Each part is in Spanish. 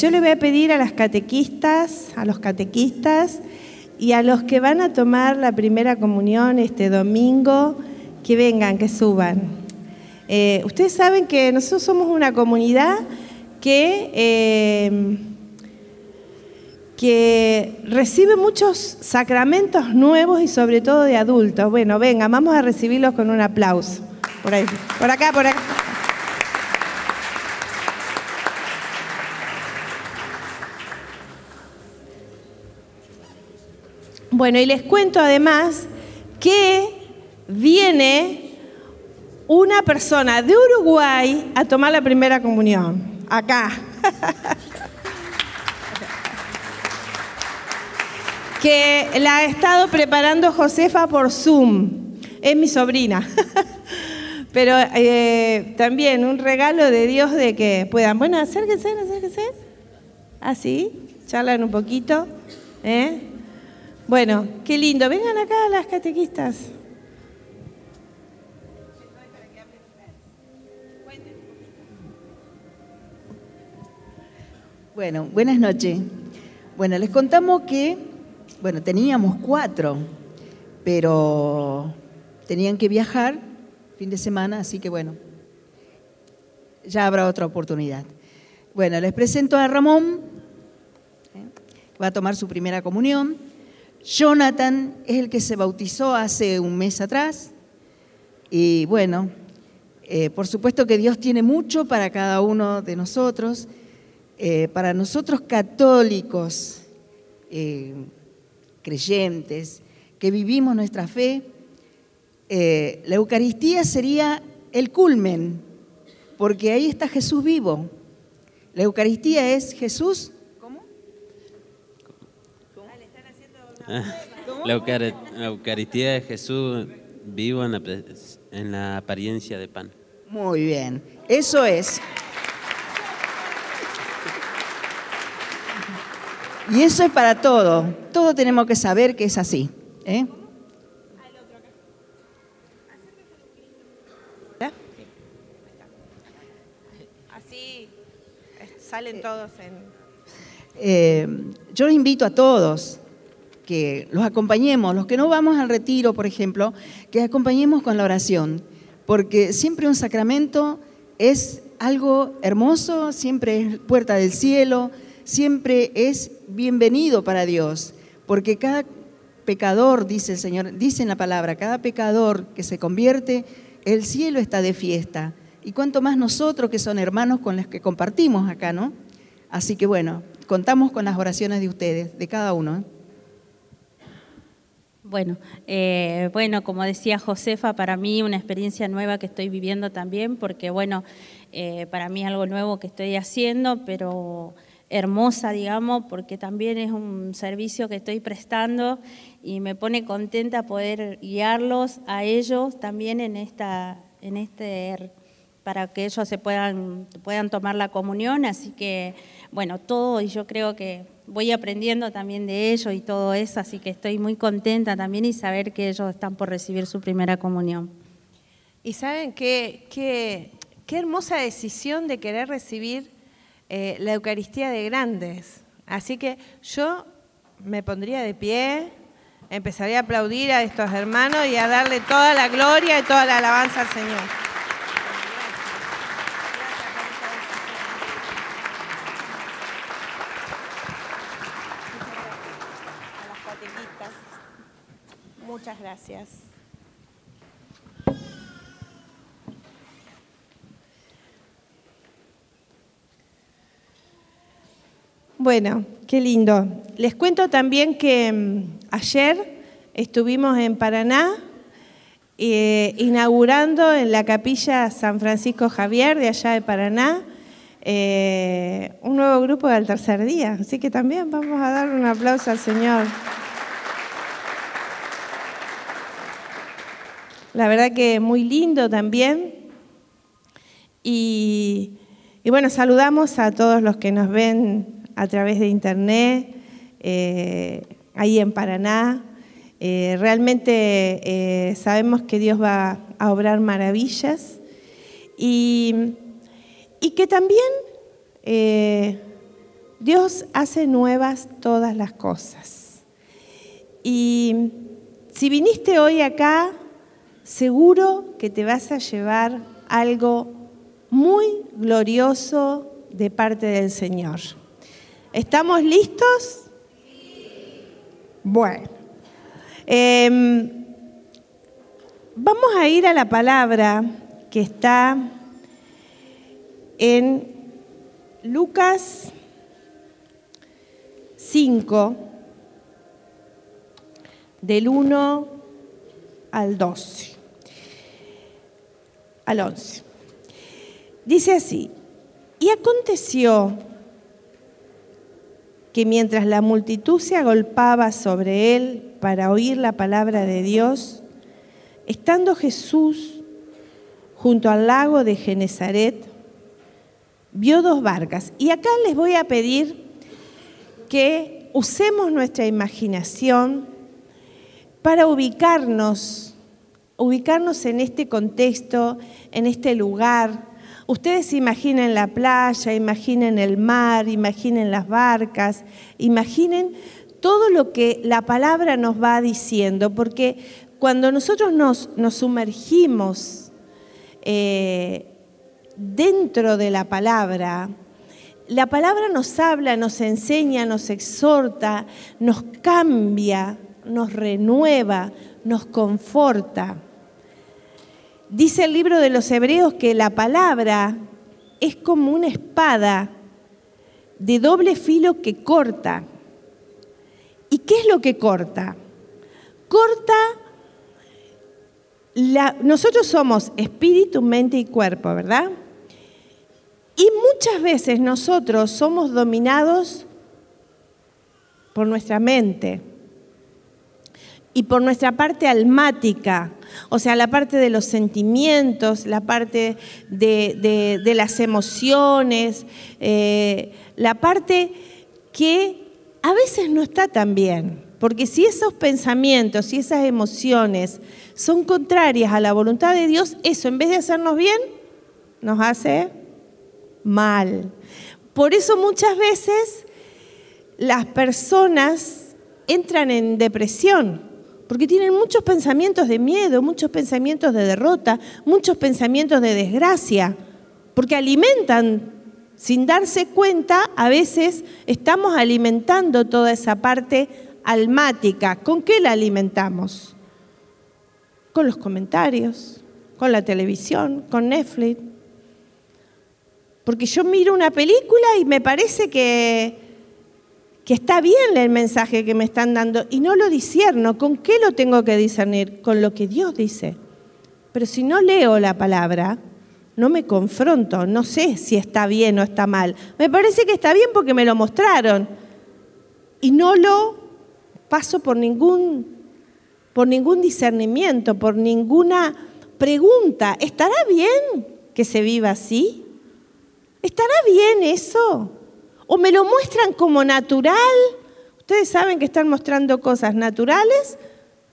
Yo le voy a pedir a las catequistas, a los catequistas y a los que van a tomar la primera comunión este domingo, que vengan, que suban. Eh, ustedes saben que nosotros somos una comunidad que, eh, que recibe muchos sacramentos nuevos y sobre todo de adultos. Bueno, vengan, vamos a recibirlos con un aplauso. Por ahí, por acá, por acá. Bueno, y les cuento además que viene una persona de Uruguay a tomar la primera comunión, acá. que la ha estado preparando Josefa por Zoom. Es mi sobrina. Pero eh, también un regalo de Dios de que puedan. Bueno, acérquense, acérquense. Así, charlan un poquito. ¿eh? Bueno, qué lindo. Vengan acá las catequistas. Bueno, buenas noches. Bueno, les contamos que, bueno, teníamos cuatro, pero tenían que viajar fin de semana, así que bueno, ya habrá otra oportunidad. Bueno, les presento a Ramón, que va a tomar su primera comunión. Jonathan es el que se bautizó hace un mes atrás. Y bueno, eh, por supuesto que Dios tiene mucho para cada uno de nosotros. Eh, para nosotros católicos, eh, creyentes, que vivimos nuestra fe, la Eucaristía sería el culmen, porque ahí está Jesús vivo. La Eucaristía es Jesús La Eucaristía de Jesús vivo en la, apariencia de pan. Muy bien, eso es. Y eso es para todo. Todo tenemos que saber que es así. ¿eh? Así salen todos en... Eh, yo los invito a todos que los acompañemos, los que no vamos al retiro, por ejemplo, que acompañemos con la oración, porque siempre un sacramento es algo hermoso, siempre es puerta del cielo, siempre es bienvenido para Dios, porque cada pecador, dice el Señor, dice en la palabra, cada pecador que se convierte, el cielo está de fiesta. Y cuanto más nosotros que son hermanos con los que compartimos acá, ¿no? Así que bueno, contamos con las oraciones de ustedes, de cada uno. ¿eh? Bueno, eh, bueno, como decía Josefa, para mí una experiencia nueva que estoy viviendo también, porque bueno, eh, para mí algo nuevo que estoy haciendo, pero hermosa, digamos, porque también es un servicio que estoy prestando y me pone contenta poder guiarlos a ellos también en esta, en este, para que ellos se puedan, puedan tomar la comunión, así que bueno, todo y yo creo que voy aprendiendo también de ellos y todo eso, así que estoy muy contenta también y saber que ellos están por recibir su primera comunión. Y saben qué, qué, hermosa decisión de querer recibir eh, la Eucaristía de grandes. Así que yo me pondría de pie, empezaría a aplaudir a estos hermanos y a darle toda la gloria y toda la alabanza al Señor. Gracias. Bueno, qué lindo. Les cuento también que mm, ayer estuvimos en Paraná eh, inaugurando en la capilla San Francisco Javier de allá de Paraná eh, un nuevo grupo del tercer día. Así que también vamos a dar un aplauso al Señor. La verdad que muy lindo también. Y, bueno, saludamos a todos los que nos ven a través de internet, eh, ahí en Paraná. Eh, realmente eh, sabemos que Dios va a obrar maravillas y, y que también Dios hace nuevas todas las cosas. Y si viniste hoy acá, seguro que te vas a llevar algo muy glorioso de parte del Señor. ¿Estamos listos? Bueno, em, vamos a ir a la palabra que está en Lucas 5, del 1 al 12, al 11. Dice así, y aconteció que mientras la multitud se agolpaba sobre él para oír la palabra de Dios, estando Jesús junto al lago de Genezaret, vio dos barcas. Y acá les voy a pedir que usemos nuestra imaginación para ubicarnos, ubicarnos en este contexto, en este lugar. Ustedes imaginen la playa, imaginen el mar, imaginen las barcas, imaginen todo lo que la palabra nos va diciendo, porque cuando nosotros nos, sumergimos eh, dentro de la palabra, la palabra nos habla, nos enseña, nos exhorta, nos cambia, nos renueva, nos conforta. Dice el libro de los Hebreos que la palabra es como una espada de doble filo que corta. ¿Y qué es lo que corta? Corta, nosotros somos espíritu, mente y cuerpo, ¿verdad? Y muchas veces nosotros somos dominados por nuestra mente y por nuestra parte almática, o sea, la parte de los sentimientos, la parte de, las emociones, eh, la parte que a veces no está tan bien, porque si esos pensamientos y esas emociones son contrarias a la voluntad de Dios, eso en vez de hacernos bien, nos hace mal. Por eso muchas veces las personas entran en depresión, porque tienen muchos pensamientos de miedo, muchos pensamientos de derrota, muchos pensamientos de desgracia, porque alimentan, sin darse cuenta, a veces estamos alimentando toda esa parte almática. ¿Con qué la alimentamos? Con los comentarios, con la televisión, con Netflix, porque yo miro una película y me parece que, que está bien el mensaje que me están dando y no lo discierno. ¿Con qué lo tengo que discernir? Con lo que Dios dice. Pero si no leo la palabra, no me confronto, no sé si está bien o está mal. Me parece que está bien porque me lo mostraron. Y no lo paso por ningún, por ningún discernimiento, por ninguna pregunta. ¿Estará bien que se viva así? ¿Estará bien eso? ¿O me lo muestran como natural? Ustedes saben que están mostrando cosas naturales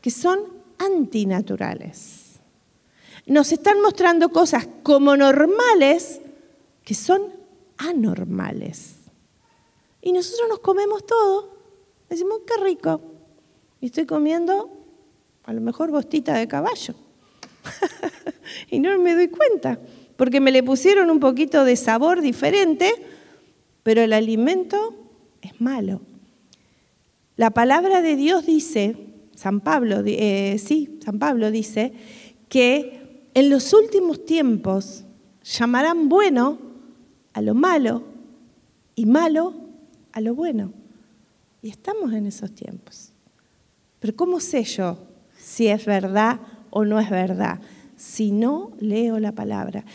que son antinaturales. Nos están mostrando cosas como normales que son anormales. Y nosotros nos comemos todo. Decimos, qué rico. Y estoy comiendo a lo mejor bostita de caballo. y no me doy cuenta porque me le pusieron un poquito de sabor diferente, pero el alimento es malo. La palabra de Dios dice, San Pablo, eh, sí, San Pablo dice, que en los últimos tiempos llamarán bueno a lo malo y malo a lo bueno. Y estamos en esos tiempos. Pero ¿cómo sé yo si es verdad o no es verdad? si no leo la palabra.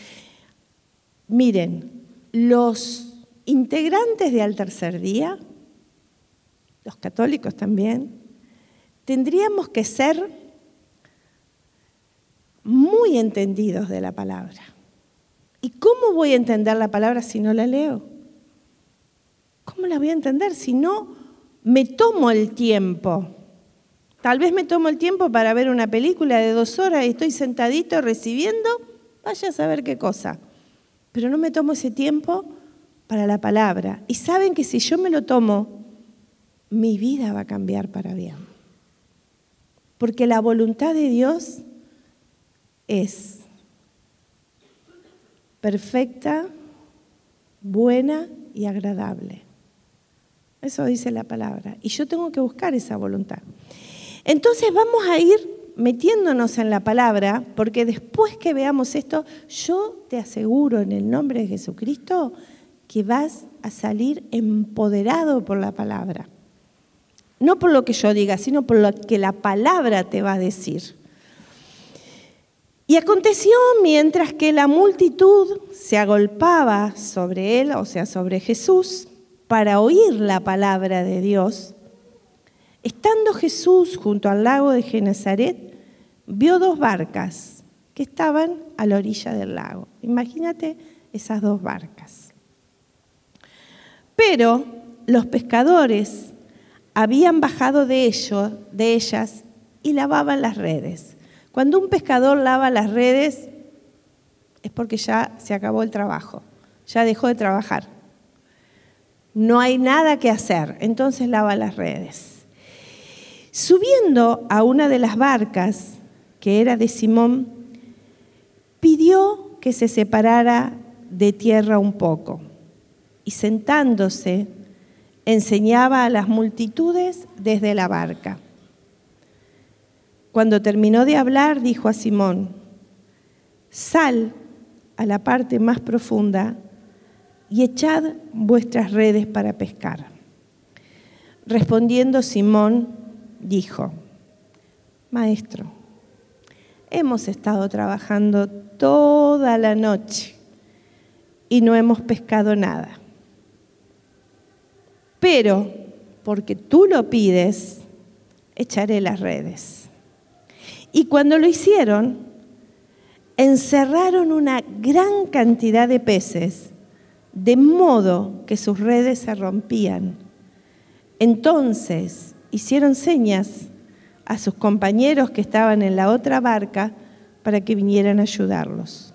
Miren, los integrantes de al tercer día, los católicos también, tendríamos que ser muy entendidos de la palabra. ¿Y cómo voy a entender la palabra si no la leo? ¿Cómo la voy a entender si no me tomo el tiempo? Tal vez me tomo el tiempo para ver una película de dos horas y estoy sentadito recibiendo, vaya a saber qué cosa. Pero no me tomo ese tiempo para la palabra y saben que si yo me lo tomo, mi vida va a cambiar para bien. Porque la voluntad de Dios es perfecta, buena y agradable. Eso dice la palabra. Y yo tengo que buscar esa voluntad. Entonces vamos a ir metiéndonos en la palabra, porque después que veamos esto, yo te aseguro en el nombre de Jesucristo que vas a salir empoderado por la palabra. No por lo que yo diga, sino por lo que la palabra te va a decir. Y aconteció mientras que la multitud se agolpaba sobre él, o sea, sobre Jesús, para oír la palabra de Dios, estando Jesús junto al lago de Genezaret, vio dos barcas que estaban a la orilla del lago. Imagínate esas dos barcas. Pero los pescadores habían bajado de, ellos, de ellas y lavaban las redes. Cuando un pescador lava las redes es porque ya se acabó el trabajo, ya dejó de trabajar. No hay nada que hacer, entonces lava las redes. Subiendo a una de las barcas, que era de Simón, pidió que se separara de tierra un poco y sentándose enseñaba a las multitudes desde la barca. Cuando terminó de hablar, dijo a Simón, sal a la parte más profunda y echad vuestras redes para pescar. Respondiendo Simón, dijo, Maestro, hemos estado trabajando toda la noche y no hemos pescado nada. Pero, porque tú lo pides, echaré las redes. Y cuando lo hicieron, encerraron una gran cantidad de peces, de modo que sus redes se rompían. Entonces hicieron señas a sus compañeros que estaban en la otra barca para que vinieran a ayudarlos.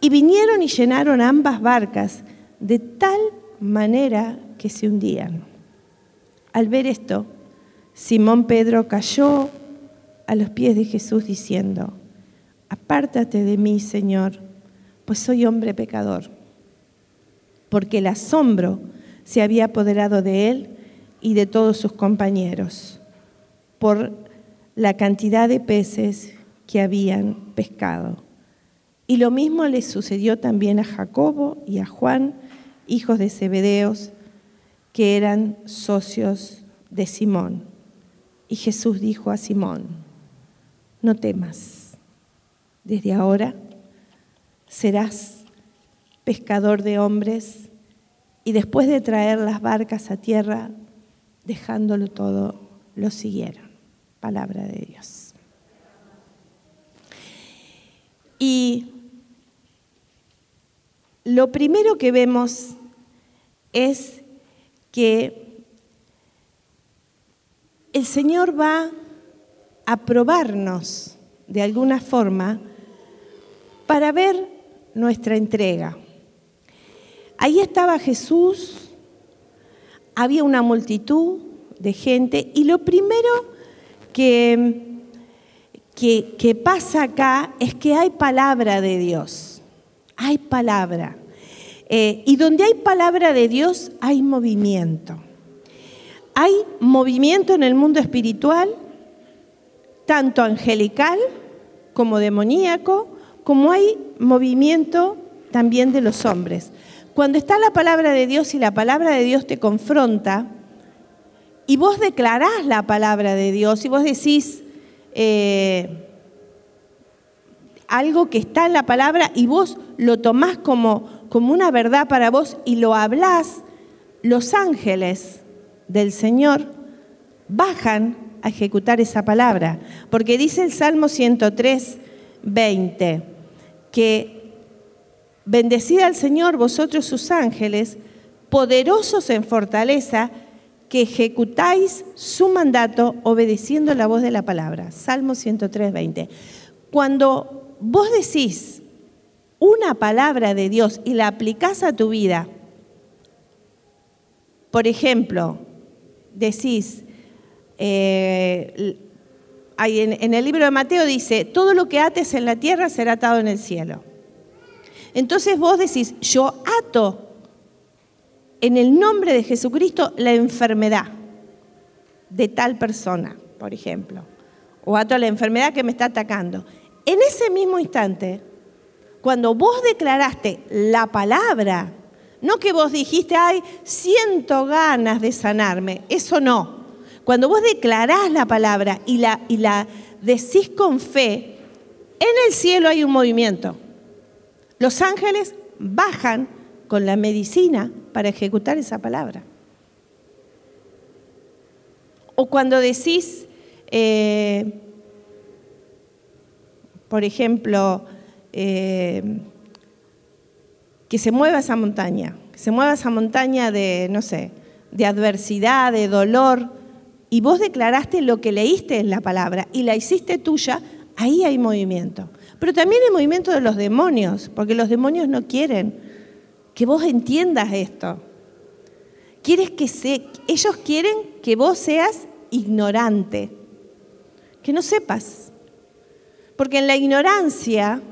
Y vinieron y llenaron ambas barcas de tal manera que se hundían. Al ver esto, Simón Pedro cayó a los pies de Jesús diciendo, apártate de mí, Señor, pues soy hombre pecador, porque el asombro se había apoderado de él y de todos sus compañeros por la cantidad de peces que habían pescado. Y lo mismo le sucedió también a Jacobo y a Juan, hijos de Zebedeos, que eran socios de Simón. Y Jesús dijo a Simón, no temas. Desde ahora serás pescador de hombres y después de traer las barcas a tierra, dejándolo todo, lo siguieron. Palabra de Dios. Y lo primero que vemos es que el Señor va aprobarnos de alguna forma para ver nuestra entrega. Ahí estaba Jesús, había una multitud de gente y lo primero que, que, pasa acá es que hay palabra de Dios, hay palabra. Eh, y donde hay palabra de Dios hay movimiento. Hay movimiento en el mundo espiritual tanto angelical como demoníaco, como hay movimiento también de los hombres. Cuando está la palabra de Dios y la palabra de Dios te confronta, y vos declarás la palabra de Dios y vos decís eh, algo que está en la palabra y vos lo tomás como, como una verdad para vos y lo hablás, los ángeles del Señor bajan a ejecutar esa palabra. Porque dice el Salmo 103, 20, que bendecida al Señor vosotros sus ángeles, poderosos en fortaleza, que ejecutáis su mandato obedeciendo la voz de la palabra. Salmo 103, 20. Cuando vos decís una palabra de Dios y la aplicás a tu vida Por ejemplo, decís, eh, en, el libro de Mateo dice, todo lo que ates en la tierra será atado en el cielo. Entonces vos decís, yo ato en el nombre de Jesucristo la enfermedad de tal persona, por ejemplo, o ato la enfermedad que me está atacando. En ese mismo instante, cuando vos declaraste la palabra, no que vos dijiste, ay, siento ganas de sanarme, eso no. Cuando vos declarás la palabra y la, y la decís con fe, en el cielo hay un movimiento. Los ángeles bajan con la medicina para ejecutar esa palabra. O cuando decís, eh, por ejemplo, eh, que se mueva esa montaña, que se mueva esa montaña de, no sé, de adversidad, de dolor, y vos declaraste lo que leíste en la palabra y la hiciste tuya, ahí hay movimiento. Pero también hay movimiento de los demonios, porque los demonios no quieren que vos entiendas esto. Quieres que se, ellos quieren que vos seas ignorante, que no sepas. Porque en la ignorancia,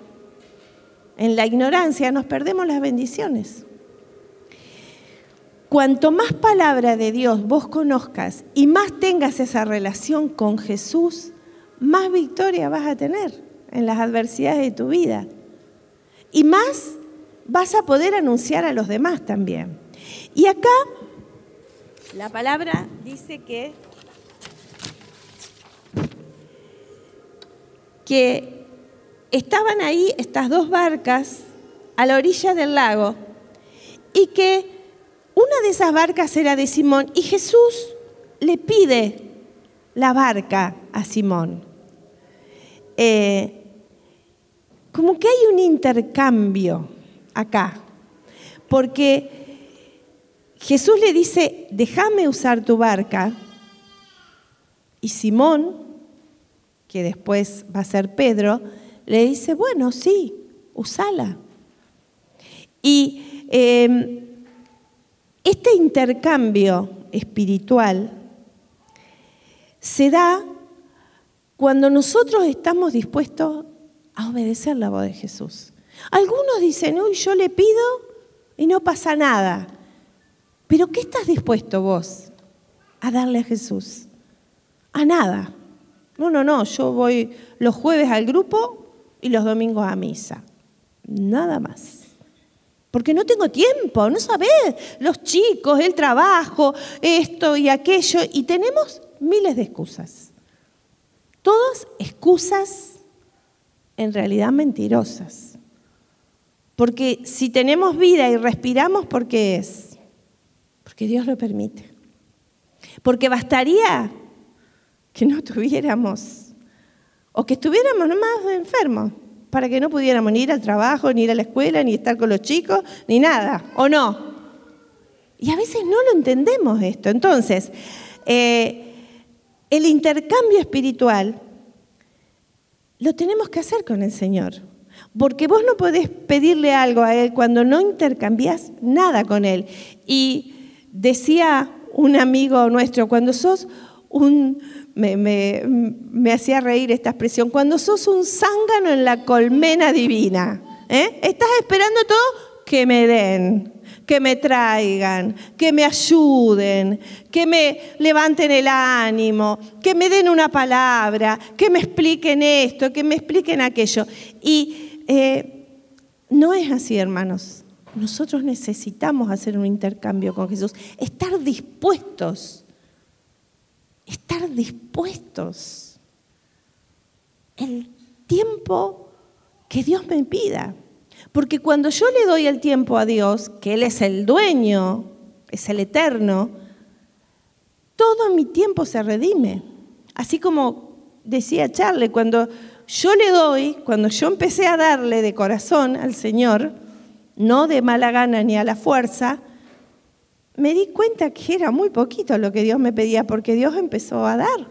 en la ignorancia nos perdemos las bendiciones. Cuanto más palabra de Dios vos conozcas y más tengas esa relación con Jesús, más victoria vas a tener en las adversidades de tu vida. Y más vas a poder anunciar a los demás también. Y acá la palabra dice que, que estaban ahí estas dos barcas a la orilla del lago y que una de esas barcas era de Simón y Jesús le pide la barca a Simón. Eh, como que hay un intercambio acá, porque Jesús le dice, déjame usar tu barca, y Simón, que después va a ser Pedro, le dice, bueno, sí, usala. Y em, este intercambio espiritual se da cuando nosotros estamos dispuestos a obedecer la voz de Jesús. Algunos dicen, uy, yo le pido y no pasa nada. Pero ¿qué estás dispuesto vos a darle a Jesús? A nada. No, no, no, yo voy los jueves al grupo y los domingos a misa. Nada más. Porque no tengo tiempo, no sabés, los chicos, el trabajo, esto y aquello, y tenemos miles de excusas. Todas excusas en realidad mentirosas. Porque si tenemos vida y respiramos, ¿por qué es? Porque Dios lo permite. Porque bastaría que no tuviéramos, o que estuviéramos nomás enfermos, para que no pudiéramos ni ir al trabajo, ni ir a la escuela, ni estar con los chicos, ni nada, ¿o no? Y a veces no lo entendemos esto. Entonces, eh, el intercambio espiritual lo tenemos que hacer con el Señor. Porque vos no podés pedirle algo a Él cuando no intercambiás nada con Él. Y decía un amigo nuestro, cuando sos me, hacía reír esta expresión, cuando sos un zángano en la colmena divina, ¿eh? estás esperando todo que me den que me traigan, que me ayuden, que me levanten el ánimo, que me den una palabra, que me expliquen esto, que me expliquen aquello. Y eh, no es así, hermanos. Nosotros necesitamos hacer un intercambio con Jesús, estar dispuestos, estar dispuestos el tiempo que Dios me pida. Porque cuando yo le doy el tiempo a Dios, que Él es el dueño, es el eterno, todo mi tiempo se redime. Así como decía Charlie, cuando yo le doy, cuando yo empecé a darle de corazón al Señor, no de mala gana ni a la fuerza, me di cuenta que era muy poquito lo que Dios me pedía, porque Dios empezó a dar.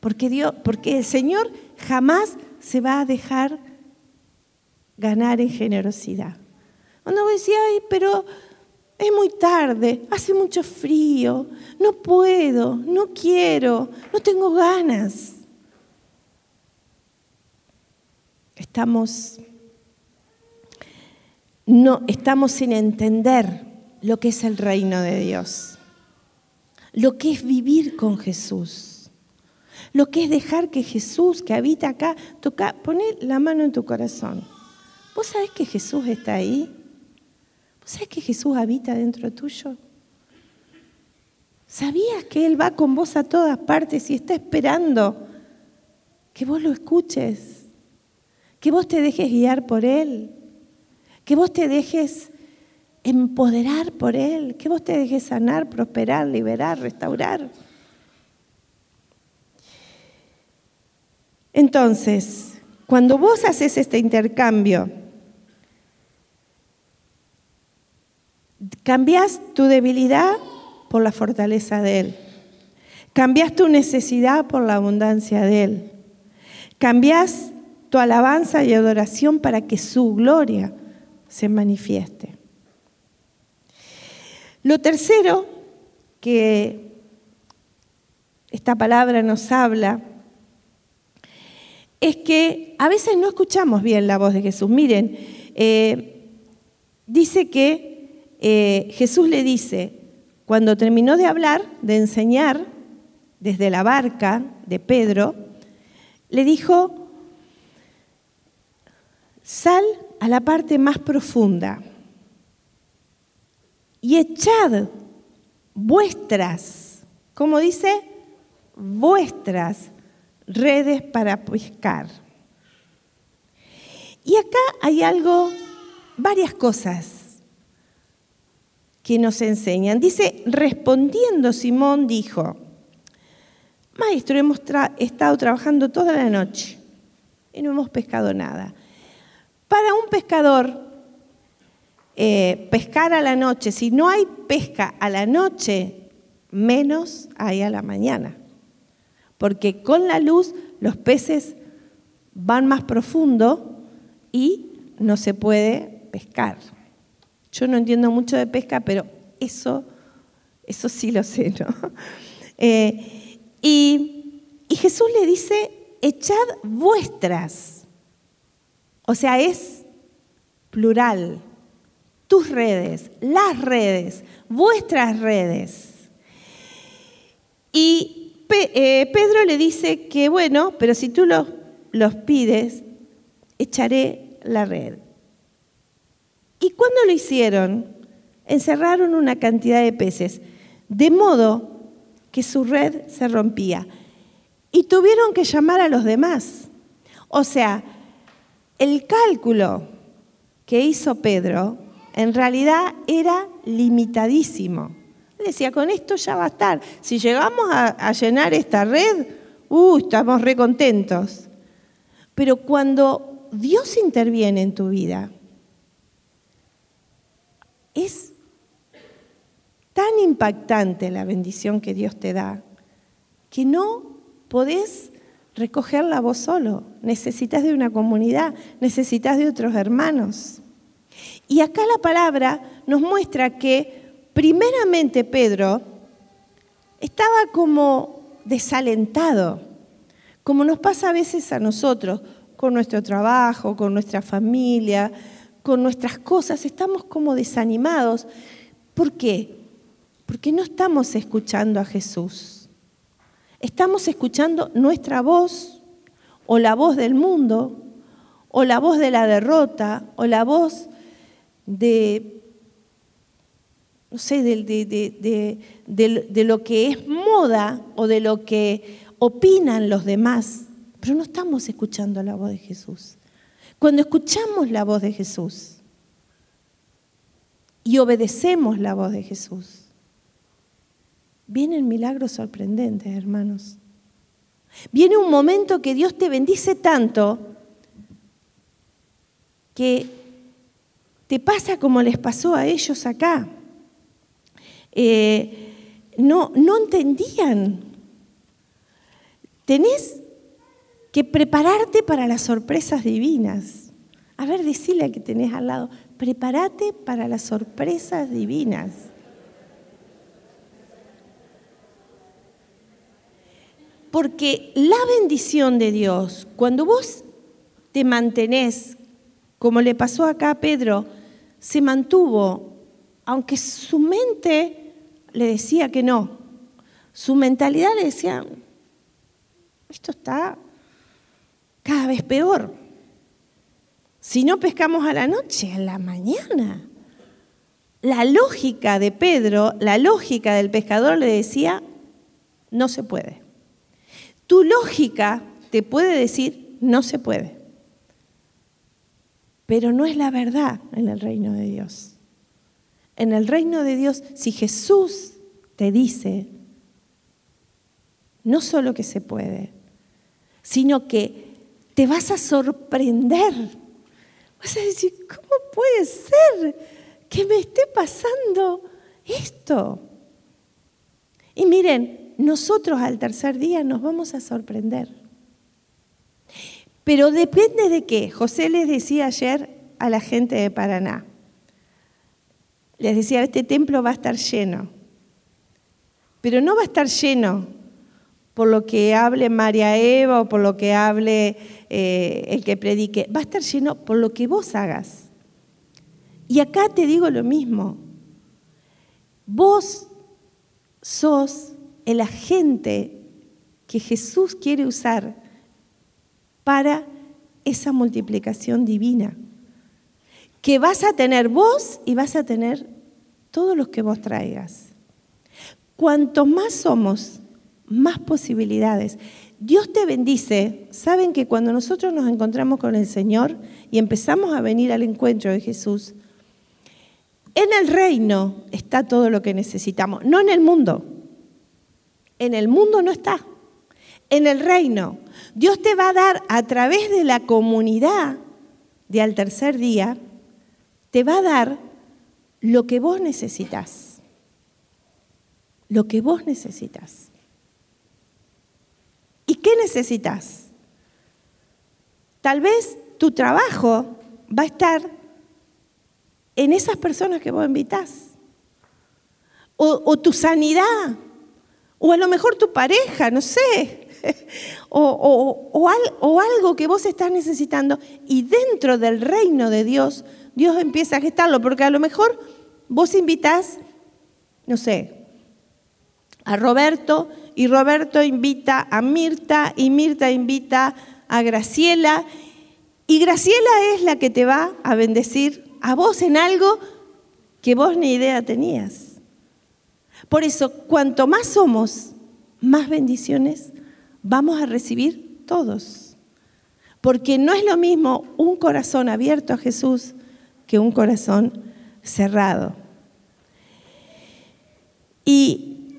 Porque, Dios, porque el Señor jamás se va a dejar ganar en generosidad. Uno decía, ay, pero es muy tarde, hace mucho frío, no puedo, no quiero, no tengo ganas. Estamos no estamos sin entender lo que es el reino de Dios, lo que es vivir con Jesús, lo que es dejar que Jesús que habita acá, toca, pone la mano en tu corazón. ¿Vos sabés que Jesús está ahí? ¿Vos sabés que Jesús habita dentro tuyo? ¿Sabías que Él va con vos a todas partes y está esperando que vos lo escuches? Que vos te dejes guiar por Él que vos te dejes empoderar por Él, que vos te dejes sanar, prosperar, liberar, restaurar. Entonces, cuando vos haces este intercambio, cambias tu debilidad por la fortaleza de Él. Cambias tu necesidad por la abundancia de Él. Cambias tu alabanza y adoración para que su gloria se manifieste. Lo tercero que esta palabra nos habla es que a veces no escuchamos bien la voz de Jesús. Miren, eh, dice que eh, Jesús le dice, cuando terminó de hablar, de enseñar desde la barca de Pedro, le dijo, sal a la parte más profunda y echad vuestras, como dice, vuestras redes para pescar. Y acá hay algo, varias cosas que nos enseñan. Dice, respondiendo Simón dijo, Maestro, hemos estado trabajando toda la noche y no hemos pescado nada. Para un pescador, eh, pescar a la noche, si no hay pesca a la noche, menos hay a la mañana. Porque con la luz los peces van más profundo y no se puede pescar. Yo no entiendo mucho de pesca, pero eso, eso sí lo sé, ¿no? Eh, y, y Jesús le dice, echad vuestras o sea, es plural. Tus redes, las redes, vuestras redes. Y eh, Pedro le dice que, bueno, pero si tú los, los pides, echaré la red. ¿Y cuando lo hicieron? Encerraron una cantidad de peces, de modo que su red se rompía. Y tuvieron que llamar a los demás. O sea, el cálculo que hizo Pedro en realidad era limitadísimo. Decía, con esto ya va a estar. Si llegamos a, llenar esta red, uh, estamos recontentos. Pero cuando Dios interviene en tu vida, es tan impactante la bendición que Dios te da que no podés recogerla vos solo. Necesitas de una comunidad, necesitas de otros hermanos. Y acá la palabra nos muestra que primeramente Pedro estaba como desalentado, como nos pasa a veces a nosotros, con nuestro trabajo, con nuestra familia, con nuestras cosas, estamos como desanimados. ¿Por qué? Porque no estamos escuchando a Jesús. Estamos escuchando nuestra voz o la voz del mundo o la voz de la derrota o la voz de, no sé, de, de, lo que es moda o de lo que opinan los demás, pero no estamos escuchando la voz de Jesús. Cuando escuchamos la voz de Jesús y obedecemos la voz de Jesús, vienen milagros sorprendentes, hermanos. Viene un momento que Dios te bendice tanto que te pasa como les pasó a ellos acá. Eh, no, no entendían. Tenés que prepararte para las sorpresas divinas. A ver, decile a que tenés al lado, prepárate para las sorpresas divinas. Porque la bendición de Dios, cuando vos te mantenés, como le pasó acá a Pedro, se mantuvo, aunque su mente le decía que no, su mentalidad le decía, esto está cada vez peor. Si no pescamos a la noche, a la mañana. La lógica de Pedro, la lógica del pescador le decía, no se puede. Tu lógica te puede decir, no se puede. Pero no es la verdad en el reino de Dios. En el reino de Dios, si Jesús te dice, no solo que se puede, sino que te vas a sorprender. Vas a decir, ¿cómo puede ser que me esté pasando esto? Y miren, nosotros al tercer día nos vamos a sorprender. Pero depende de qué. José les decía ayer a la gente de Paraná. Les decía, este templo va a estar lleno. Pero no va a estar lleno por lo que hable María Eva o por lo que hable eh, el que predique. Va a estar lleno por lo que vos hagas. Y acá te digo lo mismo. Vos sos el agente que Jesús quiere usar para esa multiplicación divina. Que vas a tener vos y vas a tener todos los que vos traigas. Cuanto más somos, más posibilidades. Dios te bendice. Saben que cuando nosotros nos encontramos con el Señor y empezamos a venir al encuentro de Jesús, en el reino está todo lo que necesitamos, no en el mundo. En el mundo no está en el reino. Dios te va a dar a través de la comunidad de al tercer día, te va a dar lo que vos necesitas. Lo que vos necesitas. ¿Y qué necesitas? Tal vez tu trabajo va a estar en esas personas que vos invitas. O, o tu sanidad. O a lo mejor tu pareja, no sé. o, algo que vos estás necesitando. Y dentro del reino de Dios, Dios empieza a gestarlo, porque a lo mejor vos invitás, no sé, a Roberto y Roberto invita a Mirta y Mirta invita a Graciela. Y Graciela es la que te va a bendecir a vos en algo que vos ni idea tenías. Por eso, cuanto más somos, más bendiciones vamos a recibir todos. Porque no es lo mismo un corazón abierto a Jesús que un corazón cerrado. Y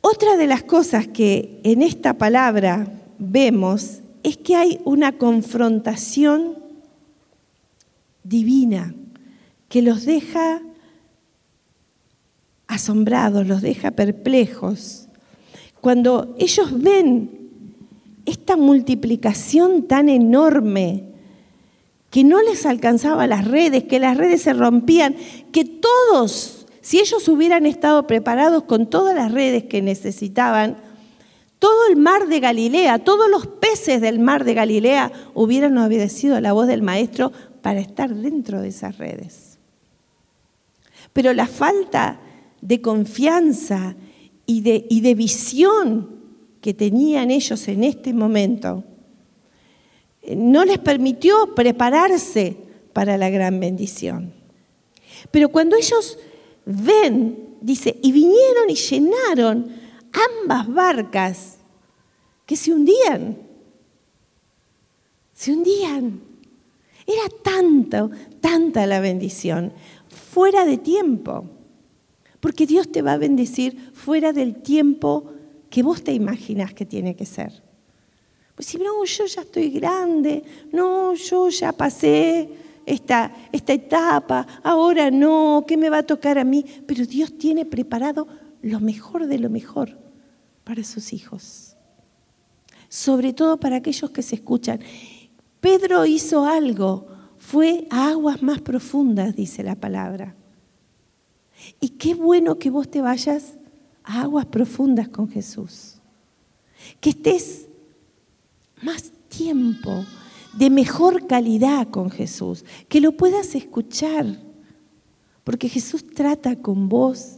otra de las cosas que en esta palabra vemos es que hay una confrontación divina que los deja asombrados, los deja perplejos. Cuando ellos ven esta multiplicación tan enorme, que no les alcanzaba las redes, que las redes se rompían, que todos, si ellos hubieran estado preparados con todas las redes que necesitaban, todo el mar de Galilea, todos los peces del mar de Galilea hubieran obedecido a la voz del maestro para estar dentro de esas redes. Pero la falta de confianza y de, visión que tenían ellos en este momento, eh, no les permitió prepararse para la gran bendición. Pero cuando ellos ven, dice, y vinieron y llenaron ambas barcas que se hundían, se hundían. Era tanto, tanta la bendición, fuera de tiempo. Porque Dios te va a bendecir fuera del tiempo que vos te imaginas que tiene que ser. Pues si no, yo ya estoy grande, no, yo ya pasé esta, esta etapa, ahora no, ¿qué me va a tocar a mí? Pero Dios tiene preparado lo mejor de lo mejor para sus hijos. Sobre todo para aquellos que se escuchan. Pedro hizo algo fue a aguas más profundas, dice la palabra. Y qué bueno que vos te vayas a aguas profundas con Jesús. Que estés más tiempo, de mejor calidad con Jesús, que lo puedas escuchar, porque Jesús trata con vos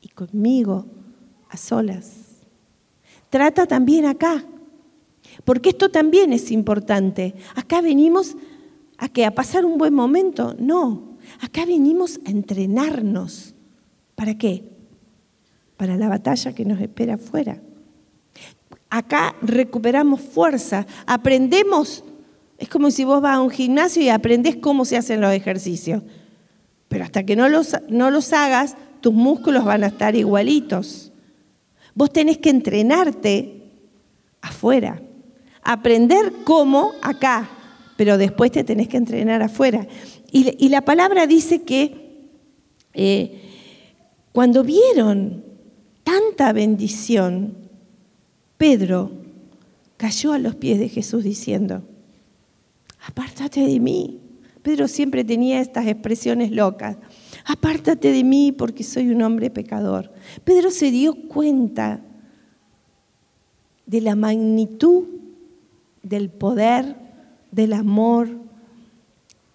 y conmigo a solas. Trata también acá, porque esto también es importante. Acá venimos a que a pasar un buen momento, no. Acá venimos a entrenarnos. ¿Para qué? Para la batalla que nos espera afuera. Acá recuperamos fuerza, aprendemos. Es como si vos vas a un gimnasio y aprendés cómo se hacen los ejercicios. Pero hasta que no los, no los hagas, tus músculos van a estar igualitos. Vos tenés que entrenarte afuera, aprender cómo acá, pero después te tenés que entrenar afuera. Y, la palabra dice que eh, cuando vieron tanta bendición, Pedro cayó a los pies de Jesús diciendo, apártate de mí. Pedro siempre tenía estas expresiones locas. Apártate de mí porque soy un hombre pecador. Pedro se dio cuenta de la magnitud del poder, del amor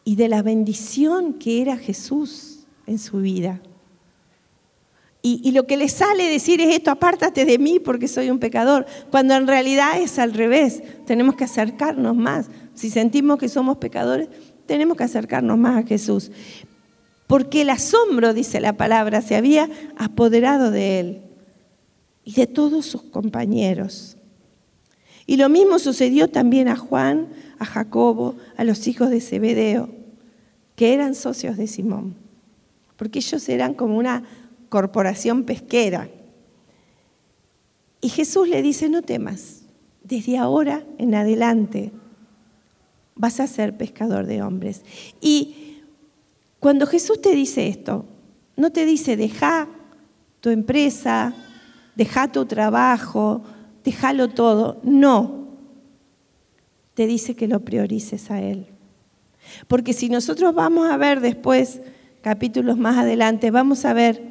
y de la bendición que era Jesús en su vida. Y, lo que le sale decir es esto, apártate de mí porque soy un pecador, cuando en realidad es al revés, tenemos que acercarnos más. Si sentimos que somos pecadores, tenemos que acercarnos más a Jesús. Porque el asombro, dice la palabra, se había apoderado de él y de todos sus compañeros. Y lo mismo sucedió también a Juan, a Jacobo, a los hijos de Zebedeo, que eran socios de Simón. Porque ellos eran como una corporación pesquera. Y Jesús le dice, no temas, desde ahora en adelante vas a ser pescador de hombres. Y cuando Jesús te dice esto, no te dice, deja tu empresa, deja tu trabajo, déjalo todo. No, te dice que lo priorices a Él. Porque si nosotros vamos a ver después, capítulos más adelante, vamos a ver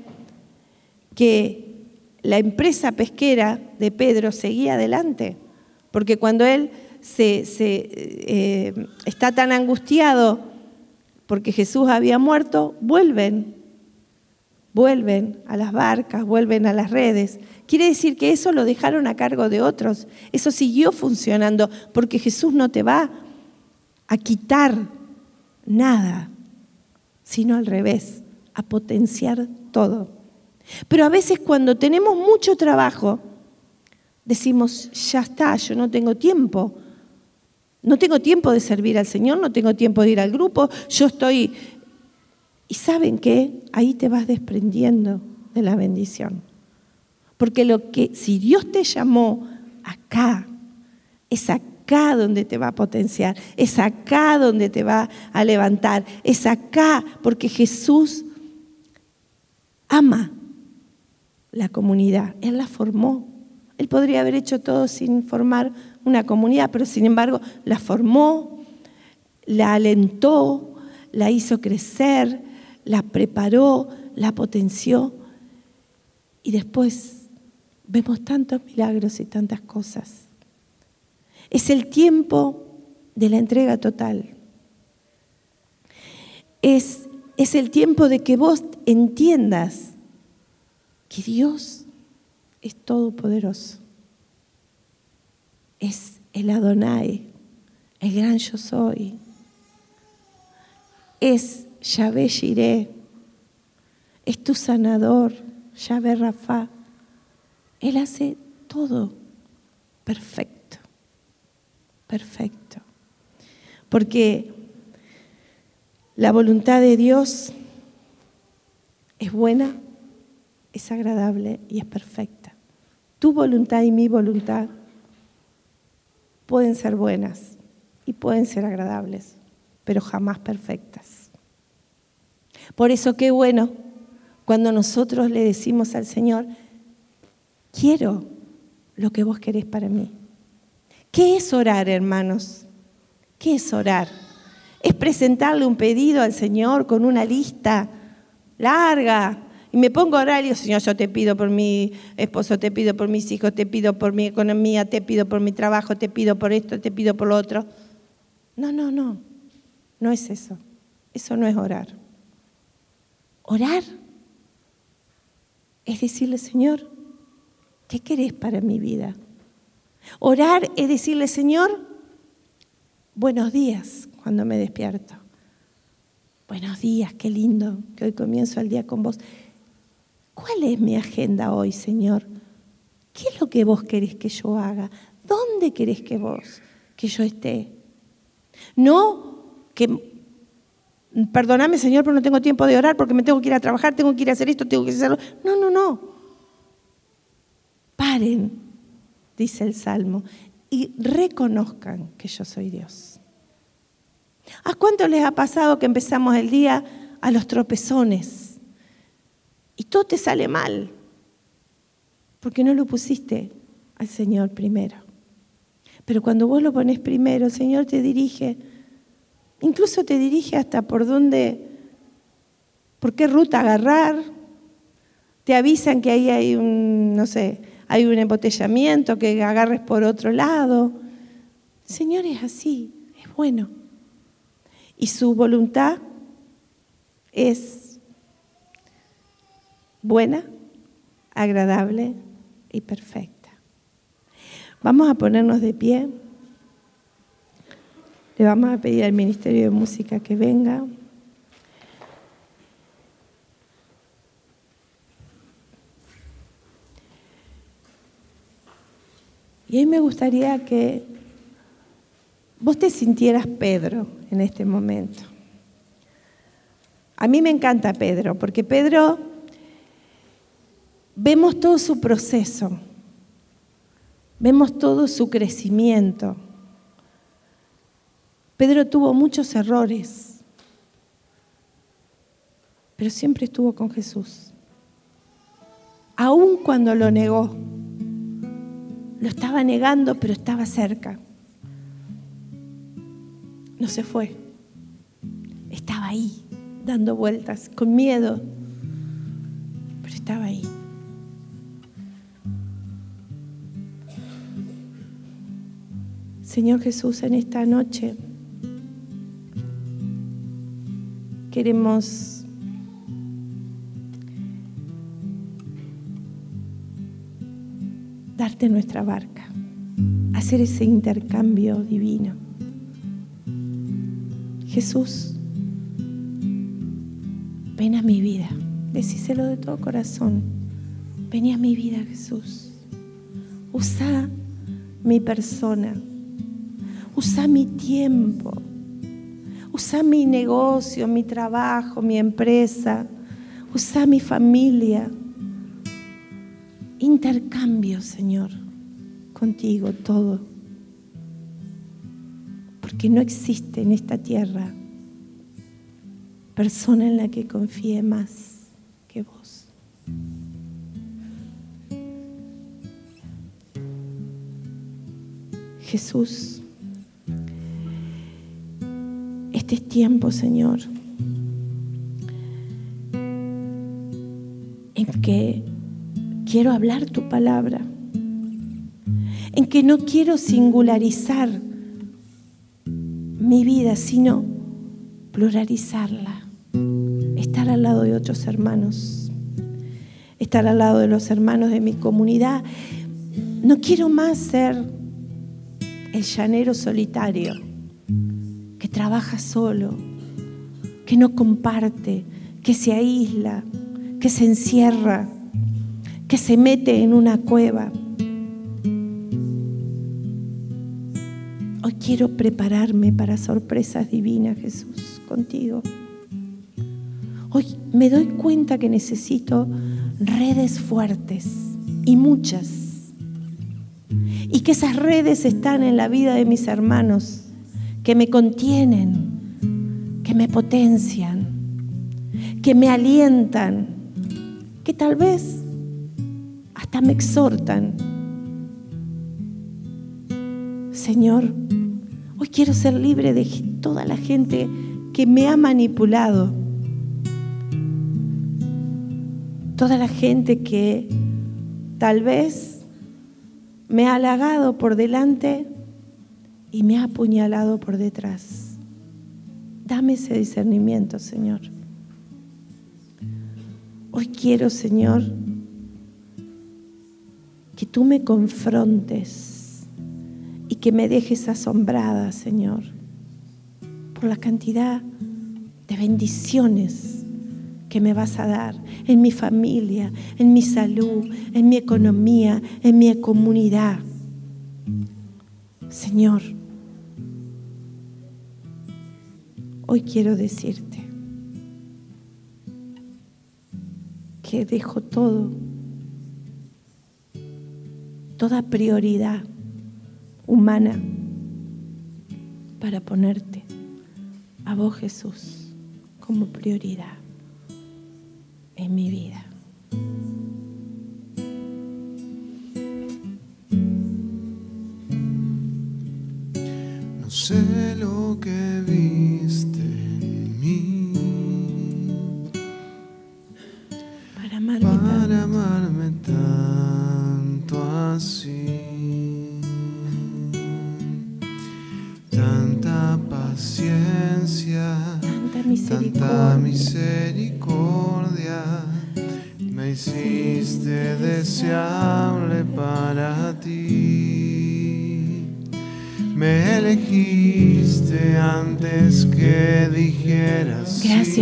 que la empresa pesquera de Pedro seguía adelante, porque cuando él se, eh, está tan angustiado porque Jesús había muerto, vuelven, vuelven a las barcas, vuelven a las redes. Quiere decir que eso lo dejaron a cargo de otros, eso siguió funcionando, porque Jesús no te va a quitar nada, sino al revés, a potenciar todo. Pero a veces cuando tenemos mucho trabajo, decimos, ya está, yo no tengo tiempo. No tengo tiempo de servir al Señor, no tengo tiempo de ir al grupo, yo estoy... Y saben qué, ahí te vas desprendiendo de la bendición. Porque lo que, si Dios te llamó acá, es acá donde te va a potenciar, es acá donde te va a levantar, es acá porque Jesús ama la comunidad, Él la formó. Él podría haber hecho todo sin formar una comunidad, pero sin embargo la formó, la alentó, la hizo crecer, la preparó, la potenció. Y después vemos tantos milagros y tantas cosas. Es el tiempo de la entrega total. Es, es el tiempo de que vos entiendas que Dios es todopoderoso. Es el Adonai, el gran yo soy. Es Yahvé Jireh. Es tu sanador, Yahvé Rafa. Él hace todo perfecto, perfecto. Porque la voluntad de Dios es buena, es agradable y es perfecta. Tu voluntad y mi voluntad pueden ser buenas y pueden ser agradables, pero jamás perfectas. Por eso qué bueno cuando nosotros le decimos al Señor, quiero lo que vos querés para mí. ¿Qué es orar, hermanos? ¿Qué es orar? Es presentarle un pedido al Señor con una lista larga. Y me pongo a orar y digo, Señor, yo te pido por mi esposo, te pido por mis hijos, te pido por mi economía, te pido por mi trabajo, te pido por esto, te pido por lo otro. No, no, no. No es eso. Eso no es orar. Orar es decirle, Señor, ¿qué querés para mi vida? Orar es decirle, Señor, buenos días cuando me despierto. Buenos días, qué lindo que hoy comienzo el día con vos. ¿Cuál es mi agenda hoy, Señor? ¿Qué es lo que vos querés que yo haga? ¿Dónde querés que vos, que yo esté? No que, perdóname, Señor, pero no tengo tiempo de orar porque me tengo que ir a trabajar, tengo que ir a hacer esto, tengo que hacerlo. No, no, no. Paren, dice el Salmo, y reconozcan que yo soy Dios. ¿A cuánto les ha pasado que empezamos el día a los tropezones? Y todo te sale mal, porque no lo pusiste al Señor primero. Pero cuando vos lo pones primero, el Señor te dirige, incluso te dirige hasta por dónde, por qué ruta agarrar. Te avisan que ahí hay un, no sé, hay un embotellamiento, que agarres por otro lado. Señor es así, es bueno. Y su voluntad es buena, agradable y perfecta. Vamos a ponernos de pie. Le vamos a pedir al Ministerio de Música que venga. Y hoy me gustaría que vos te sintieras Pedro en este momento. A mí me encanta Pedro, porque Pedro vemos todo su proceso. Vemos todo su crecimiento. Pedro tuvo muchos errores, pero siempre estuvo con Jesús. Aun cuando lo negó, lo estaba negando, pero estaba cerca. No se fue. Estaba ahí, dando vueltas, con miedo, pero estaba ahí. Señor Jesús, en esta noche queremos nuestra barca, hacer ese intercambio divino. Jesús, ven a mi vida, decíselo de todo corazón, ven a mi vida Jesús, usa mi persona Usa mi tiempo. Usa mi negocio, mi trabajo, mi empresa. Usa mi familia. Intercambio, Señor, contigo todo. Porque no existe en esta tierra persona en la que confíe más que vos. Jesús, este es tiempo, Señor, en que quiero hablar tu palabra, en que no quiero singularizar mi vida, sino pluralizarla, estar al lado de otros hermanos, estar al lado de los hermanos de mi comunidad. No quiero más ser el llanero solitario que trabaja solo, que no comparte, que se aísla, que se encierra, que se mete en una cueva. Hoy quiero prepararme para sorpresas divinas, Jesús, contigo. Hoy me doy cuenta que necesito redes fuertes y muchas. Y que esas redes están en la vida de mis hermanos que me contienen, que me potencian, que me alientan, que tal vez me exhortan. Señor, hoy quiero ser libre de toda la gente que me ha manipulado, toda la gente que tal vez me ha halagado por delante y me ha apuñalado por detrás. Dame ese discernimiento, Señor. Hoy quiero, Señor, tú me confrontes y que me dejes asombrada, Señor, por la cantidad de bendiciones que me vas a dar en mi familia, en mi salud, en mi economía, en mi comunidad. Señor, hoy quiero decirte que dejo todo toda prioridad humana para ponerte a vos Jesús como prioridad en mi vida. No sé lo que viste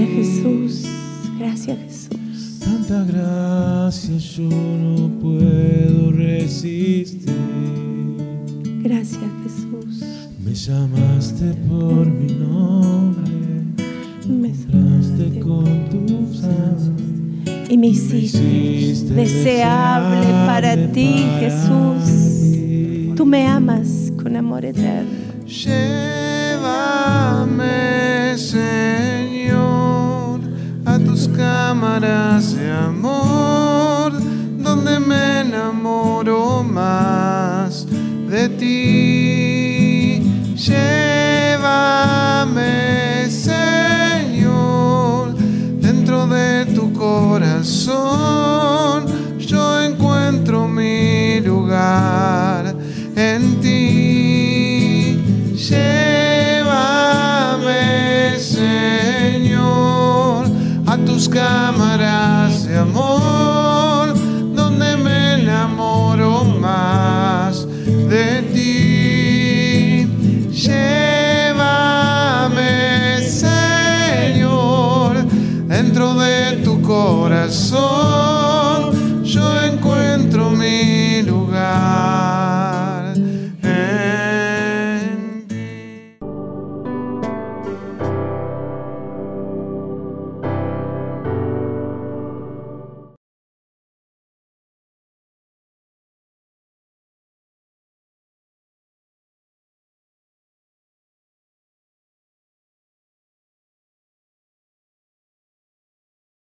Gracias. Jesús. Gracias Jesús. Tanta gracia yo no puedo resistir. Gracias Jesús. Me llamaste por mi nombre, Me entraste con tu sangre. y me hiciste deseable para ti, Jesús. Tú me amas con amor eterno. Llévame, Señor, tus cámaras de amor, donde me enamoro más de ti. Llévame, Señor, dentro de tu corazón. Yo encuentro mi lugar en ti. Llévame, cámaras de amor, donde me enamoro más de ti. Llévame, Señor, dentro de tu corazón.